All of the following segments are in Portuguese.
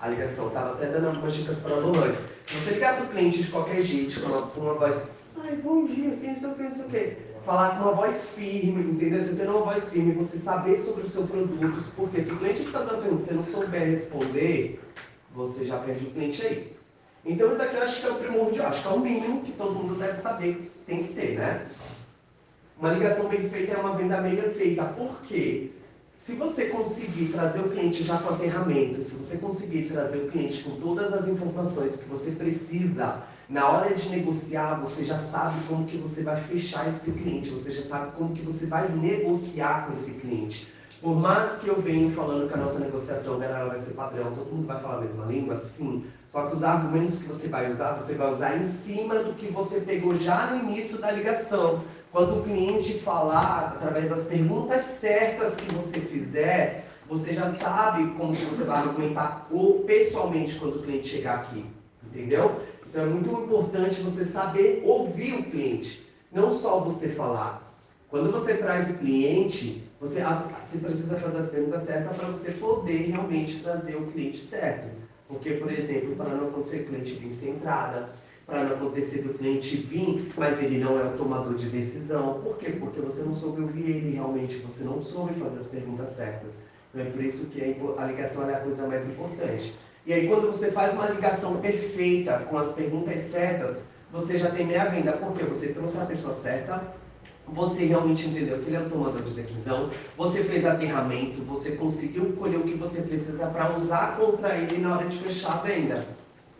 a ligação. Eu tava até dando algumas dicas para a Lohane. Se você ligar para o cliente de qualquer jeito, com uma, com uma voz, ai, bom dia, quem não sei o que, falar com uma voz firme, entendeu? Você ter uma voz firme, você saber sobre o seu produto, porque se o cliente te fazer uma pergunta e você não souber responder, você já perde o cliente aí. Então isso aqui eu acho que é o primordial, acho que é o mínimo que todo mundo deve saber, tem que ter, né? Uma ligação bem feita é uma venda meia feita. Por quê? Se você conseguir trazer o cliente já com aterramento, se você conseguir trazer o cliente com todas as informações que você precisa, na hora de negociar, você já sabe como que você vai fechar esse cliente, você já sabe como que você vai negociar com esse cliente. Por mais que eu venha falando que a nossa negociação ela vai ser padrão, todo mundo vai falar a mesma língua, sim. Só que os argumentos que você vai usar, você vai usar em cima do que você pegou já no início da ligação. Quando o cliente falar, através das perguntas certas que você fizer, você já sabe como que você vai argumentar ou pessoalmente quando o cliente chegar aqui. Entendeu? Então é muito importante você saber ouvir o cliente, não só você falar. Quando você traz o cliente, você, você precisa fazer as perguntas certas para você poder realmente trazer o cliente certo. Porque, por exemplo, para não acontecer o cliente vir sem entrada, para não acontecer do cliente vir, mas ele não é o tomador de decisão. Por quê? Porque você não soube ouvir ele realmente, você não soube fazer as perguntas certas. Então é por isso que a ligação é a coisa mais importante. E aí quando você faz uma ligação perfeita, com as perguntas certas, você já tem meia venda, porque você trouxe a pessoa certa, você realmente entendeu que ele é o tomador de decisão, você fez aterramento, você conseguiu colher o que você precisa para usar contra ele na hora de fechar a venda.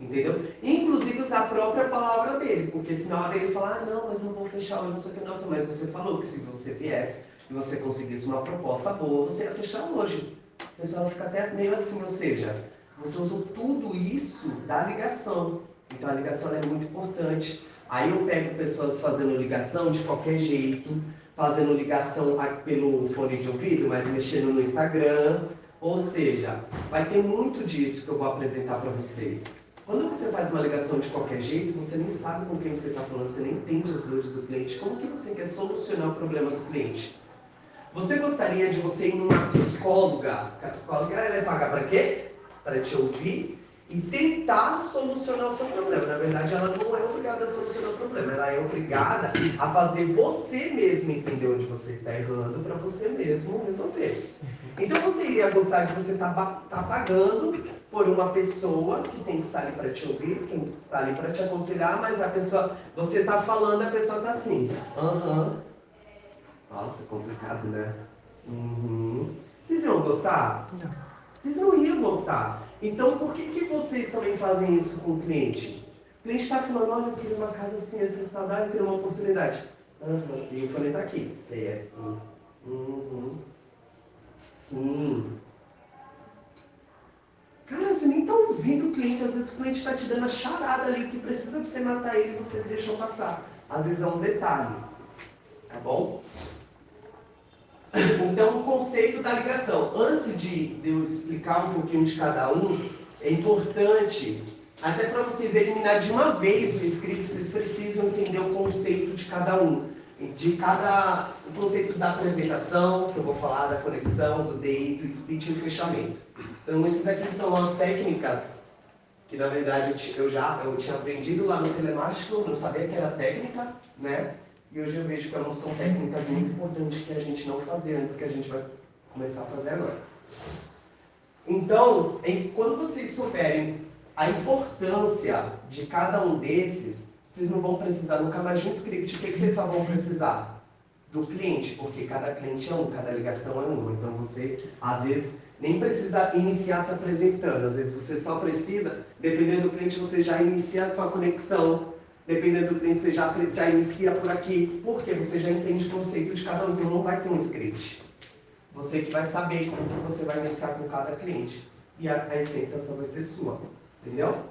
Entendeu? Inclusive usar a própria palavra dele, porque se na hora ele falar, ah, não, mas não vou fechar hoje, não sei o que, nossa, mas você falou que se você viesse e você conseguisse uma proposta boa, você ia fechar hoje. O pessoal fica até meio assim, ou seja, você usou tudo isso da ligação. Então a ligação é muito importante. Aí eu pego pessoas fazendo ligação de qualquer jeito, fazendo ligação pelo fone de ouvido, mas mexendo no Instagram. Ou seja, vai ter muito disso que eu vou apresentar para vocês. Quando você faz uma ligação de qualquer jeito, você nem sabe com quem você está falando, você nem entende as dores do cliente. Como que você quer solucionar o problema do cliente? Você gostaria de você ir numa psicóloga? A psicóloga ela é pagar para quê? Para te ouvir e tentar solucionar o seu problema. Na verdade, ela não é obrigada a solucionar o problema, ela é obrigada a fazer você mesmo entender onde você está errando para você mesmo resolver. Então você iria gostar de você estar tá, tá pagando por uma pessoa que tem que estar ali para te ouvir, tem que estar ali para te aconselhar, mas a pessoa, você está falando, a pessoa está assim, aham. Uhum. Nossa, complicado, né? Uhum. Vocês iam gostar? Não. Vocês não iam gostar. Então, por que, que vocês também fazem isso com o cliente? O cliente está falando, olha, eu queria uma casa assim, assim, saudável, eu queria uma oportunidade. Uhum. E o fone está aqui. Certo. Uhum. Sim. Cara, você nem está ouvindo o cliente. Às vezes o cliente está te dando a charada ali que precisa de você matar ele e você deixou passar. Às vezes é um detalhe. Tá bom? Então, o conceito da ligação. Antes de, eu explicar um pouquinho de cada um, é importante, até para vocês eliminar de uma vez o script, vocês precisam entender o conceito de cada um. De cada. O conceito da apresentação, que eu vou falar, da conexão, do DI, do speech e do fechamento. Então, essas daqui são as técnicas que, na verdade, eu já eu tinha aprendido lá no telemático, não sabia que era técnica, né? E hoje eu vejo que elas são técnicas muito importantes que a gente não fazia antes, que a gente vai começar a fazer agora. Então, quando vocês souberem a importância de cada um desses, vocês não vão precisar nunca mais de um script. O que, que vocês só vão precisar? Do cliente, porque cada cliente é um, cada ligação é uma. Então você, às vezes, nem precisa iniciar se apresentando. Às vezes você só precisa, dependendo do cliente, você já inicia com a conexão Dependendo do cliente, você já, já inicia por aqui, porque você já entende o conceito de cada um, então não vai ter um script. Você que vai saber como que você vai iniciar com cada cliente. E a, a essência só vai ser sua. Entendeu?